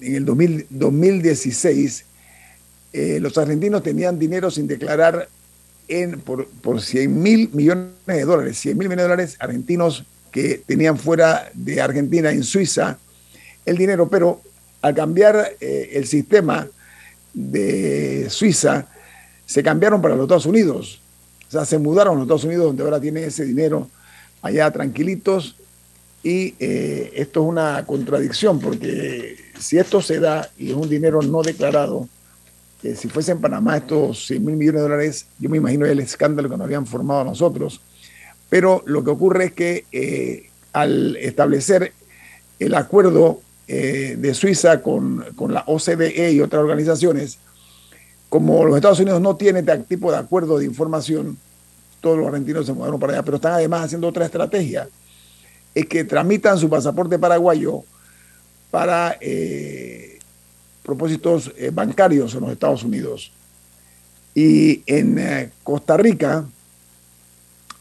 en el 2016, eh, los argentinos tenían dinero sin declarar en, por, por 100 mil millones de dólares, 100 mil millones de dólares argentinos que tenían fuera de Argentina, en Suiza, el dinero, pero al cambiar eh, el sistema de Suiza, se cambiaron para los Estados Unidos. O sea, se mudaron a los Estados Unidos, donde ahora tienen ese dinero allá tranquilitos. Y eh, esto es una contradicción, porque si esto se da y es un dinero no declarado, que si fuese en Panamá estos 100 mil millones de dólares, yo me imagino el escándalo que nos habían formado a nosotros. Pero lo que ocurre es que eh, al establecer el acuerdo eh, de Suiza con, la OCDE y otras organizaciones, como los Estados Unidos no tienen este tipo de acuerdo de información, todos los argentinos se mudaron para allá, pero están además haciendo otra estrategia, es que tramitan su pasaporte paraguayo para eh, propósitos eh, bancarios en los Estados Unidos. Y en Costa Rica,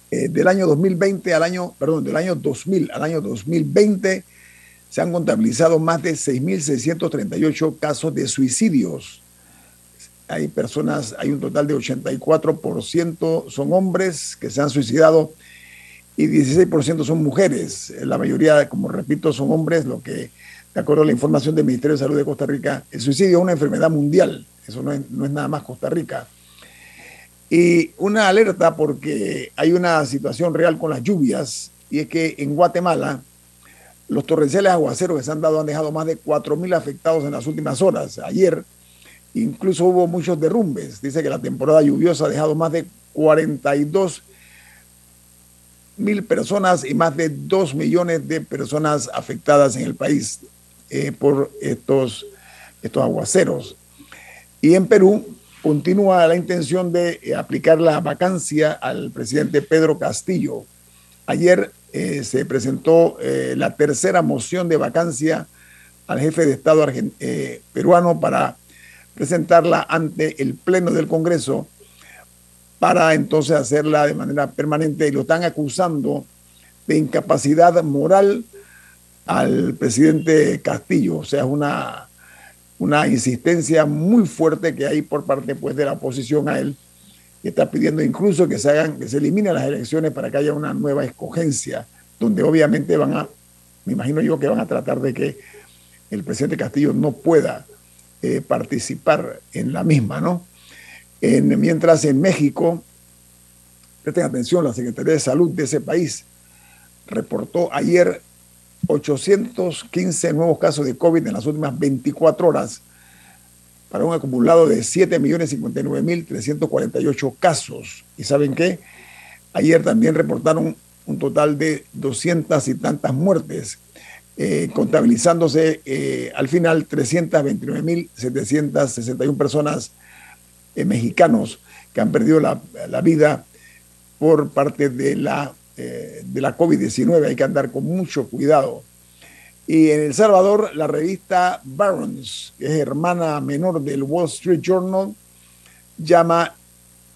del año 2020 al año, perdón, del año 2000 al año 2020, se han contabilizado más de 6.638 casos de suicidios. Hay personas, hay un total de 84% son hombres que se han suicidado y 16% son mujeres. La mayoría, como repito, son hombres, lo que, de acuerdo a la información del Ministerio de Salud de Costa Rica, el suicidio es una enfermedad mundial, eso no es, nada más Costa Rica. Y una alerta porque hay una situación real con las lluvias, y es que en Guatemala, los torrenciales aguaceros que se han dado han dejado más de 4.000 afectados en las últimas horas. Ayer incluso hubo muchos derrumbes. Dice que la temporada lluviosa ha dejado más de 42 mil personas y más de 2 millones de personas afectadas en el país eh, por estos, estos aguaceros. Y en Perú continúa la intención de eh, aplicar la vacancia al presidente Pedro Castillo. Ayer eh, se presentó la tercera moción de vacancia al jefe de Estado peruano para presentarla ante el Pleno del Congreso para entonces hacerla de manera permanente y lo están acusando de incapacidad moral al presidente Castillo. O sea, es una, una insistencia muy fuerte que hay por parte pues, de la oposición a él que está pidiendo incluso que se hagan, que se eliminen las elecciones para que haya una nueva escogencia, donde obviamente van a, me imagino yo que van a tratar de que el presidente Castillo no pueda eh, participar en la misma, ¿no? En, mientras en México, presten atención, la Secretaría de Salud de ese país reportó ayer 815 nuevos casos de COVID en las últimas 24 horas para un acumulado de 7.059.348 casos. ¿Y saben qué? Ayer también reportaron un total de 200 y tantas muertes, eh, contabilizándose eh, al final 329.761 personas eh, mexicanos que han perdido la, vida por parte de la, de la COVID-19. Hay que andar con mucho cuidado y en El Salvador, la revista Barron's, que es hermana menor del Wall Street Journal, llama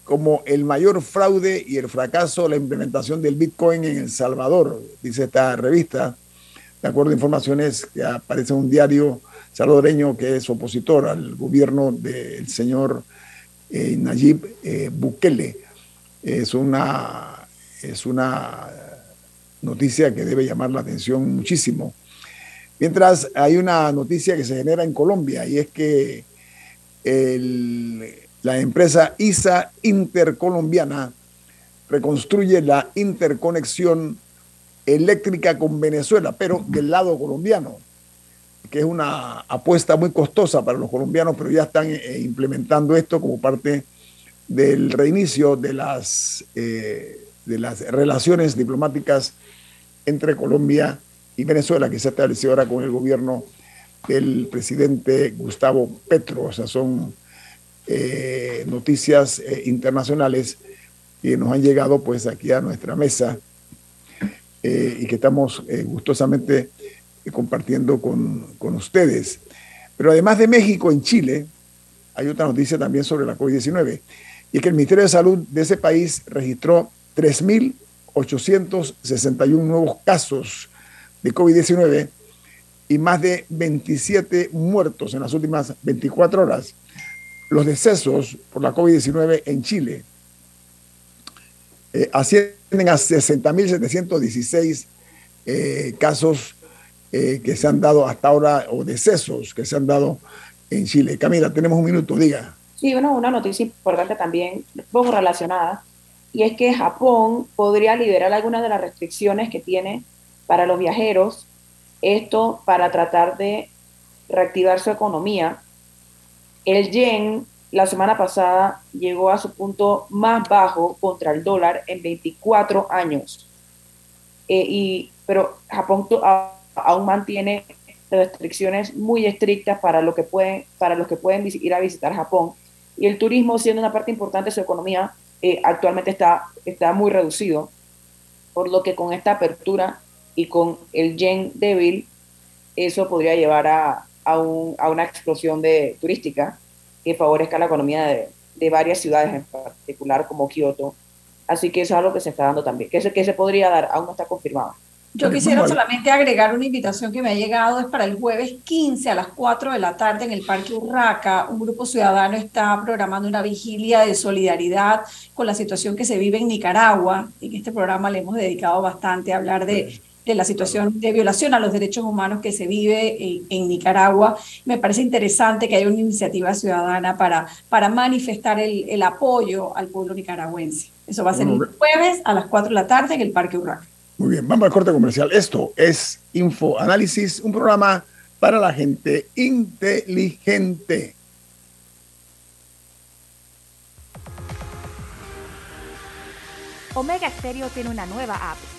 como el mayor fraude y el fracaso la implementación del Bitcoin en El Salvador, dice esta revista, de acuerdo a informaciones que aparece en un diario salvadoreño que es opositor al gobierno del señor eh, Nayib eh, Bukele. Es una, es una noticia que debe llamar la atención muchísimo Mientras hay una noticia que se genera en Colombia y es que la empresa ISA Intercolombiana reconstruye la interconexión eléctrica con Venezuela, pero del lado colombiano. que es una apuesta muy costosa para los colombianos, pero ya están eh, implementando esto como parte del reinicio de las, eh, de las relaciones diplomáticas entre Colombia y Venezuela, que se estableció ahora con el gobierno del presidente Gustavo Petro. O sea, son eh, noticias internacionales que nos han llegado pues aquí a nuestra mesa y que estamos gustosamente compartiendo con, con ustedes. Pero además de México, en Chile, hay otra noticia también sobre la COVID-19, y es que el Ministerio de Salud de ese país registró 3.861 nuevos casos de COVID-19 y más de 27 muertos en las últimas 24 horas. Los decesos por la COVID-19 en Chile eh, ascienden a 60.716 eh, casos eh, que se han dado hasta ahora o decesos que se han dado en Chile. Camila, tenemos un minuto, diga. Sí, bueno, una noticia importante también, poco relacionada, y es que Japón podría liberar algunas de las restricciones que tiene para los viajeros, esto para tratar de reactivar su economía. El yen la semana pasada llegó a su punto más bajo contra el dólar en 24 años. Eh, y, pero Japón aún mantiene restricciones muy estrictas para, lo que pueden, para los que pueden ir a visitar Japón. Y el turismo, siendo una parte importante de su economía, eh, actualmente está, está muy reducido, por lo que con esta apertura y con el yen débil, eso podría llevar a, a, un, a una explosión de, turística que favorezca la economía de, de, varias ciudades, en particular como Kioto. Así que eso es algo que se está dando también, que se, que se podría dar, aún no está confirmado. Yo quisiera solamente agregar una invitación que me ha llegado, es para el jueves 15 a las 4 de la tarde en el Parque Urraca. Un grupo ciudadano está programando una vigilia de solidaridad con la situación que se vive en Nicaragua. En este programa le hemos dedicado bastante a hablar de, de la situación de violación a los derechos humanos que se vive en, Nicaragua. Me parece interesante que haya una iniciativa ciudadana para, para manifestar el, el apoyo al pueblo nicaragüense. Eso va a ser el jueves a las 4 de la tarde en el Parque Urraca. Muy bien, vamos al corte comercial. Esto es Info Análisis, un programa para la gente inteligente. Omega Stereo tiene una nueva app.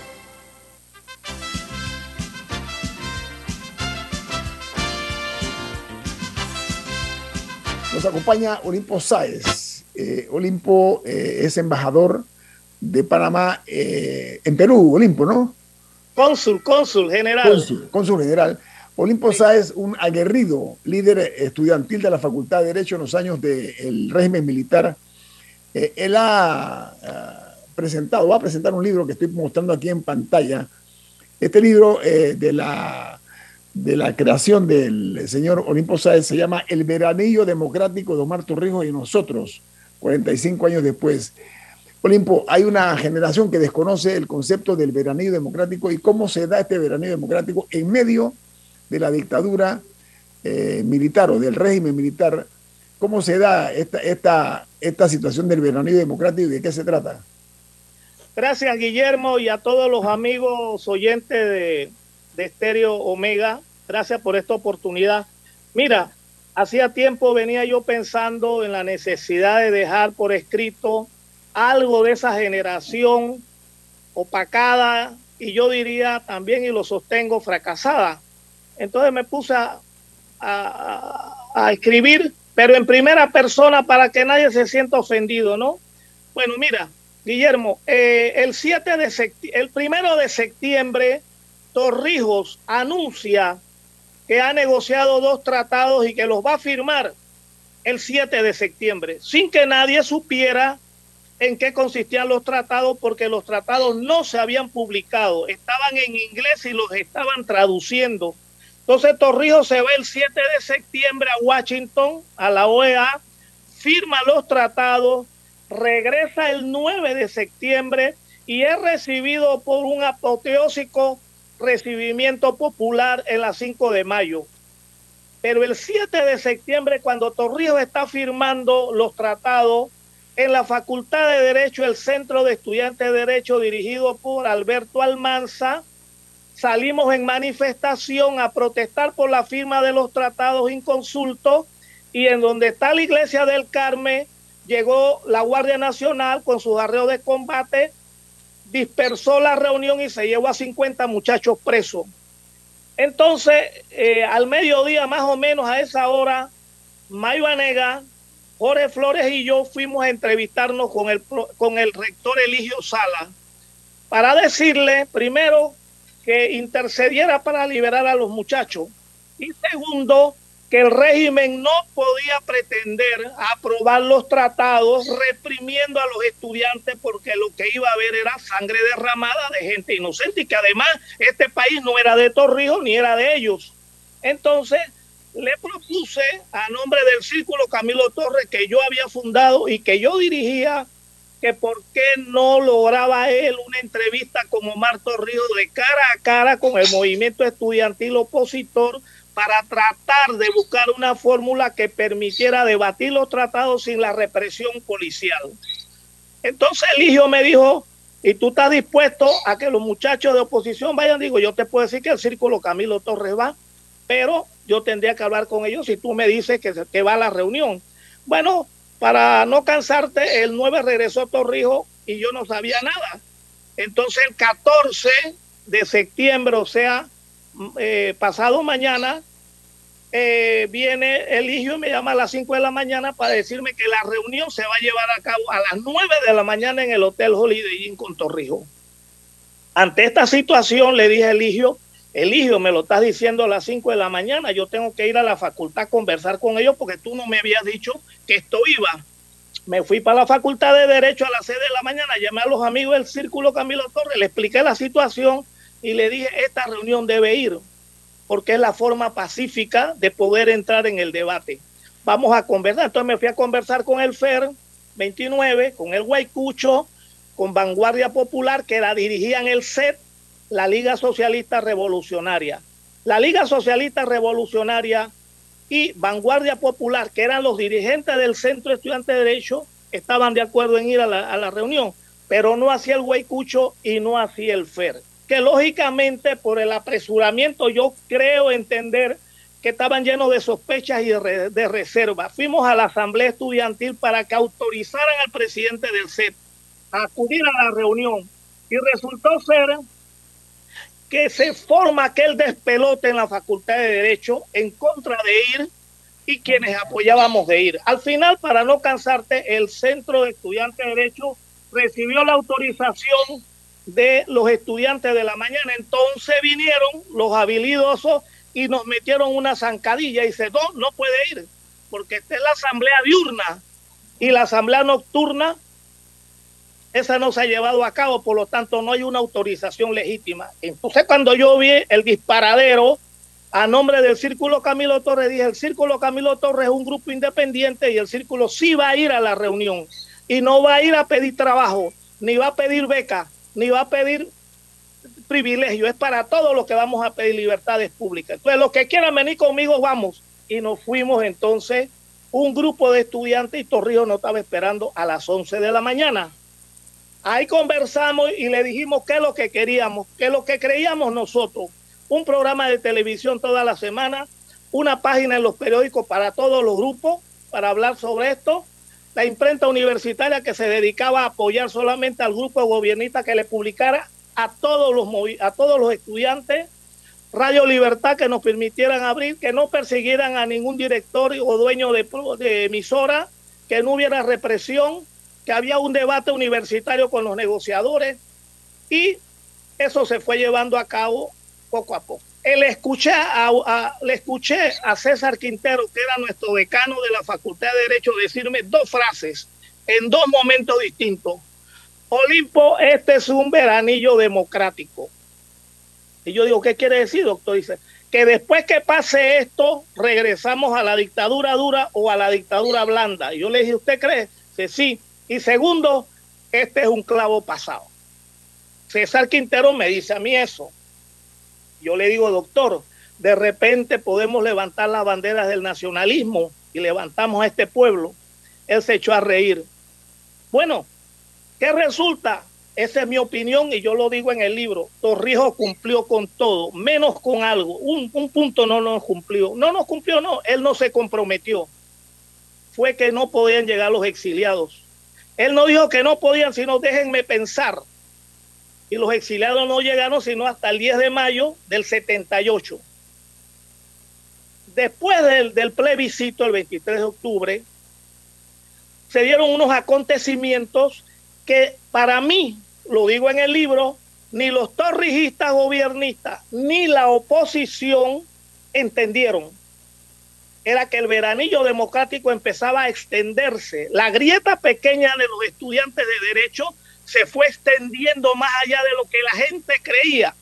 Nos acompaña Olimpo Sáez. Eh, Olimpo eh, es embajador de Panamá eh, en Perú, Olimpo, ¿no? Cónsul, cónsul general. Cónsul, general. Olimpo Sáez, un aguerrido líder estudiantil de la Facultad de Derecho en los años del régimen militar. él ha presentado, va a presentar un libro que estoy mostrando aquí en pantalla. Este libro de la de la creación del señor Olimpo Sáez se llama El veranillo democrático de Omar Torrijos y nosotros, 45 años después. Olimpo, hay una generación que desconoce el concepto del veranillo democrático y cómo se da este veranillo democrático en medio de la dictadura eh, militar o del régimen militar. ¿Cómo se da esta, esta, esta situación del veranillo democrático y de qué se trata? Gracias, Guillermo, y a todos los amigos oyentes de, de Estéreo Omega. Gracias por esta oportunidad. Mira, hacía tiempo venía yo pensando en la necesidad de dejar por escrito algo de esa generación opacada y yo diría también, y lo sostengo, fracasada. Entonces me puse a, a, escribir, pero en primera persona para que nadie se sienta ofendido, ¿no? Bueno, mira, Guillermo, eh, el 7 de el primero de septiembre, Torrijos anuncia que ha negociado dos tratados y que los va a firmar el 7 de septiembre, sin que nadie supiera en qué consistían los tratados, porque los tratados no se habían publicado, estaban en inglés y los estaban traduciendo. Entonces Torrijos se va el 7 de septiembre a Washington, a la OEA, firma los tratados, regresa el 9 de septiembre y es recibido por un apoteósico recibimiento popular en la 5 de mayo. Pero el 7 de septiembre, cuando Torrijos está firmando los tratados en la Facultad de Derecho, el Centro de Estudiantes de Derecho dirigido por Alberto Almanza, salimos en manifestación a protestar por la firma de los tratados inconsultos y en donde está la iglesia del Carmen llegó la Guardia Nacional con sus arreos de combate, dispersó la reunión y se llevó a 50 muchachos presos. Entonces, eh, al mediodía más o menos a esa hora, Mayo Anega, Jorge Flores y yo fuimos a entrevistarnos con el, con el rector Eligio Sala para decirle, primero, que intercediera para liberar a los muchachos. Y segundo, que el régimen no podía pretender aprobar los tratados reprimiendo a los estudiantes porque lo que iba a haber era sangre derramada de gente inocente y que además este país no era de Torrijos ni era de ellos. Entonces le propuse a nombre del Círculo Camilo Torres que yo había fundado y que yo dirigía que por qué no lograba él una entrevista como Marto Río de cara a cara con el movimiento estudiantil opositor para tratar de buscar una fórmula que permitiera debatir los tratados sin la represión policial. Entonces el hijo me dijo, ¿y tú estás dispuesto a que los muchachos de oposición vayan? Digo, yo te puedo decir que el círculo Camilo Torres va, pero yo tendría que hablar con ellos si tú me dices que, que va a la reunión. Bueno, para no cansarte, el 9 regresó Torrijos y yo no sabía nada. Entonces el 14 de septiembre, o sea, eh, pasado mañana, eh, viene el hijo y me llama a las 5 de la mañana para decirme que la reunión se va a llevar a cabo a las 9 de la mañana en el Hotel Holiday Inn con Torrijos. Ante esta situación le dije al hijo, hijo me lo estás diciendo a las 5 de la mañana, yo tengo que ir a la facultad a conversar con ellos porque tú no me habías dicho que esto iba. Me fui para la facultad de Derecho a las 6 de la mañana, llamé a los amigos del Círculo Camilo Torres, le expliqué la situación y le dije, esta reunión debe ir, porque es la forma pacífica de poder entrar en el debate. Vamos a conversar. Entonces me fui a conversar con el FER 29, con el Guaycucho, con Vanguardia Popular, que la dirigían el CET la Liga Socialista Revolucionaria. La Liga Socialista Revolucionaria y Vanguardia Popular, que eran los dirigentes del Centro Estudiante de Derecho, estaban de acuerdo en ir a la, reunión, pero no hacía el Huaycucho y no hacía el FER. Que lógicamente por el apresuramiento yo creo entender que estaban llenos de sospechas y de, reservas. Fuimos a la Asamblea Estudiantil para que autorizaran al presidente del CET a acudir a la reunión y resultó ser que se forma aquel despelote en la Facultad de Derecho en contra de ir y quienes apoyábamos de ir. Al final, para no cansarte, el Centro de Estudiantes de Derecho recibió la autorización de los estudiantes de la mañana. Entonces vinieron los habilidosos y nos metieron una zancadilla y dice, no, no puede ir, porque esta es la asamblea diurna y la asamblea nocturna esa no se ha llevado a cabo, por lo tanto no hay una autorización legítima. Entonces cuando yo vi el disparadero a nombre del Círculo Camilo Torres, dije, el Círculo Camilo Torres es un grupo independiente y el Círculo sí va a ir a la reunión y no va a ir a pedir trabajo, ni va a pedir beca, ni va a pedir privilegio, es para todos los que vamos a pedir libertades públicas. Entonces, los que quieran venir conmigo, vamos. Y nos fuimos entonces un grupo de estudiantes y Torrijos nos estaba esperando a las 11 de la mañana. Ahí conversamos y le dijimos qué es lo que queríamos, qué es lo que creíamos nosotros. Un programa de televisión toda la semana, una página en los periódicos para todos los grupos para hablar sobre esto, la imprenta universitaria que se dedicaba a apoyar solamente al grupo gobernista que le publicara a todos los, a todos los estudiantes, Radio Libertad que nos permitieran abrir, que no persiguieran a ningún director o dueño de emisora, que no hubiera represión, que había un debate universitario con los negociadores y eso se fue llevando a cabo poco a poco. Le escuché a, le escuché a César Quintero, que era nuestro decano de la Facultad de Derecho, decirme dos frases en dos momentos distintos. Olimpo, este es un veranillo democrático. Y yo digo, ¿qué quiere decir, doctor? Dice, que después que pase esto, regresamos a la dictadura dura o a la dictadura blanda. Y yo le dije, ¿usted cree? Sí. Y segundo, este es un clavo pasado. César Quintero me dice a mí eso. Yo le digo, doctor, de repente podemos levantar las banderas del nacionalismo y levantamos a este pueblo. Él se echó a reír. Bueno, ¿qué resulta? Esa es mi opinión y yo lo digo en el libro. Torrijos cumplió con todo, menos con algo. Un, un punto no nos cumplió. No nos cumplió, no. Él no se comprometió. Fue que no podían llegar los exiliados. Él no dijo que no podían, sino déjenme pensar. Y los exiliados no llegaron sino hasta el 10 de mayo del 78. Después del, del plebiscito, el 23 de octubre, se dieron unos acontecimientos que para mí, lo digo en el libro, ni los torrijistas gobiernistas ni la oposición entendieron era que el veranillo democrático empezaba a extenderse. La grieta pequeña de los estudiantes de derecho se fue extendiendo más allá de lo que la gente creía.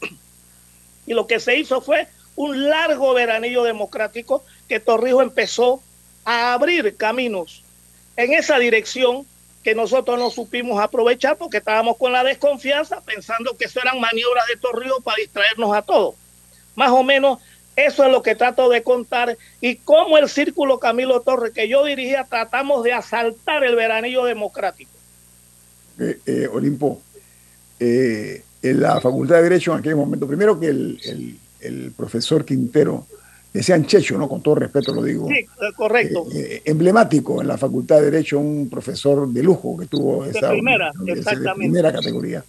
Y lo que se hizo fue un largo veranillo democrático que Torrijos empezó a abrir caminos en esa dirección que nosotros no supimos aprovechar porque estábamos con la desconfianza pensando que eso eran maniobras de Torrijos para distraernos a todos. Más o menos eso es lo que trato de contar y cómo el Círculo Camilo Torres que yo dirigía tratamos de asaltar el veranillo democrático. Eh, eh, Olimpo, eh, en la Facultad de Derecho en aquel momento, primero que el, profesor Quintero, decían Checho, ¿no? Con todo respeto lo digo. Sí, correcto. emblemático en la Facultad de Derecho, un profesor de lujo que tuvo esa primera, primera categoría.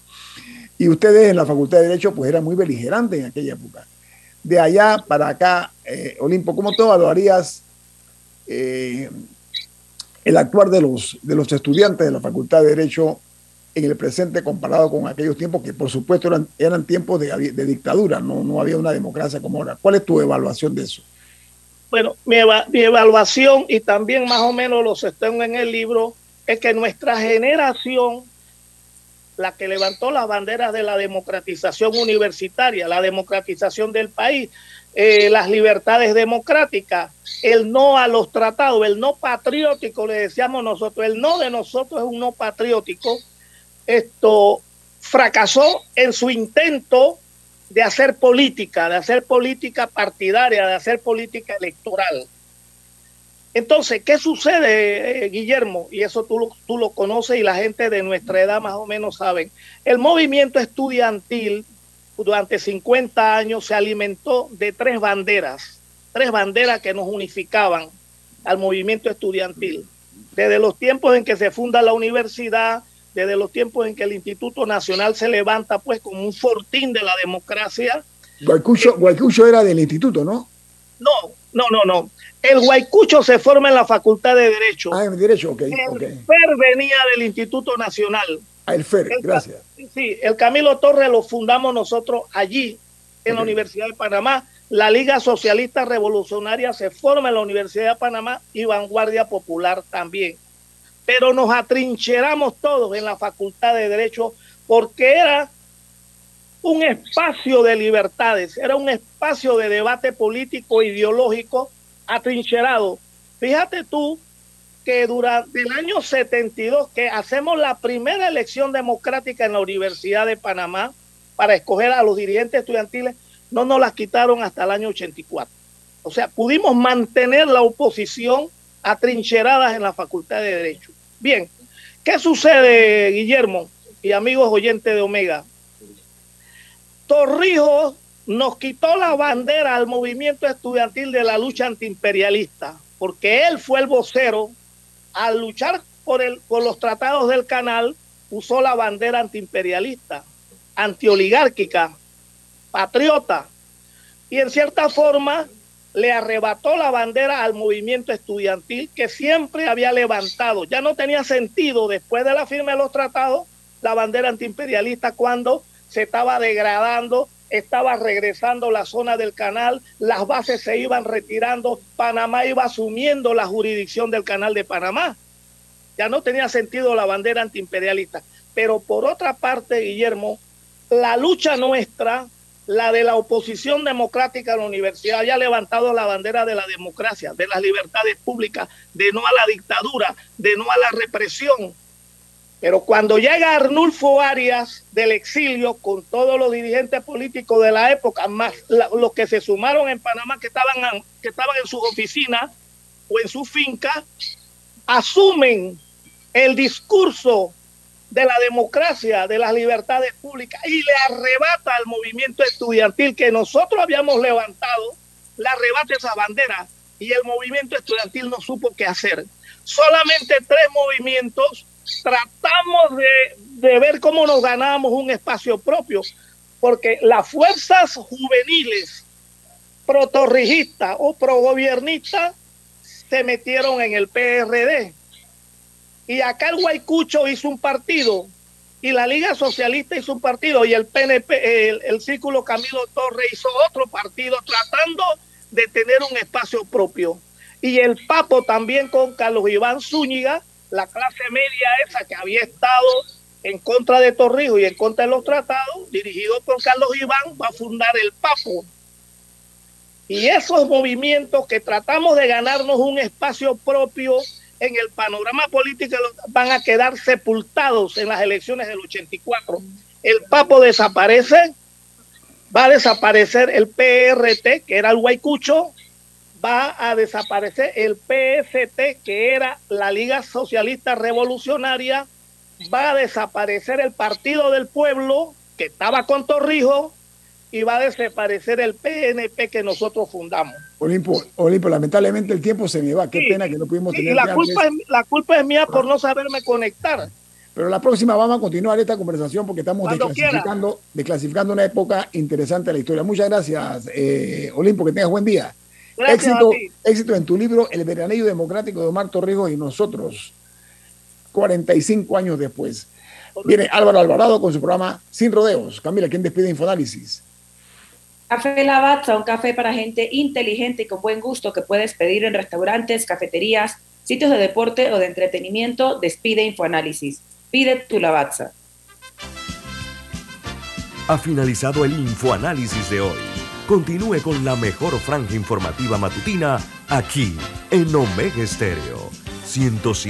Y ustedes en la Facultad de Derecho pues eran muy beligerantes en aquella época de allá para acá, eh, Olimpo, ¿cómo tú evaluarías eh, el actuar de los, de los estudiantes de la Facultad de Derecho en el presente comparado con aquellos tiempos que por supuesto eran, eran tiempos de, dictadura, no, había una democracia como ahora? ¿Cuál es tu evaluación de eso? Bueno, mi, evaluación y también más o menos los tengo en el libro es que nuestra generación la que levantó las banderas de la democratización universitaria, la democratización del país, eh, las libertades democráticas, el no a los tratados, el no patriótico, le decíamos nosotros, el no de nosotros es un no patriótico, esto fracasó en su intento de hacer política, de hacer política partidaria, de hacer política electoral. Entonces, ¿qué sucede, eh, Guillermo? Y eso tú lo, tú lo conoces y la gente de nuestra edad más o menos saben. El movimiento estudiantil durante 50 años se alimentó de tres banderas, tres banderas que nos unificaban al movimiento estudiantil. Desde los tiempos en que se funda la universidad, desde los tiempos en que el Instituto Nacional se levanta pues como un fortín de la democracia. Guaycucho, era del instituto, ¿no? No, no, no, no. El Guaycucho se forma en la Facultad de Derecho. Ah, en Derecho, ok. El FER venía del Instituto Nacional. Ah, el FER, gracias. Sí, el Camilo Torres lo fundamos nosotros allí, en la Universidad de Panamá. La Liga Socialista Revolucionaria se forma en la Universidad de Panamá y Vanguardia Popular también. Pero nos atrincheramos todos en la Facultad de Derecho porque era un espacio de libertades, era un espacio de debate político ideológico atrincherado. Fíjate tú que durante el año 72, que hacemos la primera elección democrática en la Universidad de Panamá, para escoger a los dirigentes estudiantiles no nos las quitaron hasta el año 84. O sea, pudimos mantener la oposición atrincheradas en la Facultad de Derecho. Bien, ¿qué sucede, Guillermo y amigos oyentes de Omega? Torrijos nos quitó la bandera al movimiento estudiantil de la lucha antiimperialista, porque él fue el vocero al luchar por, el, por los tratados del canal, usó la bandera antiimperialista, antioligárquica, patriota, y en cierta forma le arrebató la bandera al movimiento estudiantil que siempre había levantado. Ya no tenía sentido después de la firma de los tratados la bandera antiimperialista cuando se estaba degradando, estaba regresando la zona del canal, las bases se iban retirando, Panamá iba asumiendo la jurisdicción del canal de Panamá. Ya no tenía sentido la bandera antiimperialista. Pero por otra parte, Guillermo, la lucha nuestra la de la oposición democrática a la universidad haya levantado la bandera de la democracia, de las libertades públicas, de no a la dictadura, de no a la represión. Pero cuando llega Arnulfo Arias del exilio con todos los dirigentes políticos de la época, más los que se sumaron en Panamá que estaban, que estaban en sus oficinas o en su finca, asumen el discurso de la democracia, de las libertades públicas y le arrebata al movimiento estudiantil que nosotros habíamos levantado, le arrebata esa bandera y el movimiento estudiantil no supo qué hacer. Solamente tres movimientos tratamos de, de ver cómo nos ganábamos un espacio propio, porque las fuerzas juveniles protorrijistas o progobiernistas se metieron en el PRD y acá el Guaycucho hizo un partido y la Liga Socialista hizo un partido y el PNP, el, Círculo Camilo Torres hizo otro partido tratando de tener un espacio propio. Y el Papo también con Carlos Iván Zúñiga, la clase media esa que había estado en contra de Torrijos y en contra de los tratados, dirigido por Carlos Iván, va a fundar el Papo. Y esos movimientos que tratamos de ganarnos un espacio propio en el panorama político van a quedar sepultados en las elecciones del 84. El Papo desaparece, va a desaparecer el PRT, que era el Guaycucho, va a desaparecer el PST, que era la Liga Socialista Revolucionaria, va a desaparecer el Partido del Pueblo, que estaba con Torrijos, y va a desaparecer el PNP que nosotros fundamos. Olimpo, Olimpo, lamentablemente el tiempo se me va. Qué pena que no pudimos tener. La culpa, es, la culpa es mía por no saberme conectar. Pero la próxima vamos a continuar esta conversación porque estamos desclasificando, desclasificando, una época interesante de la historia. Muchas gracias, eh, Olimpo, que tengas buen día. éxito, éxito en tu libro El Veranillo Democrático de Omar Torrijos y nosotros, 45 años después. Viene Álvaro Alvarado con su programa Sin Rodeos. Camila, ¿quién despide Infoanálisis? Café Lavazza, un café para gente inteligente y con buen gusto que puedes pedir en restaurantes, cafeterías, sitios de deporte o de entretenimiento. Despide Infoanálisis. Pide tu Lavazza. Ha finalizado el Infoanálisis de hoy. Continúe con la mejor franja informativa matutina aquí en Omega Estéreo 107.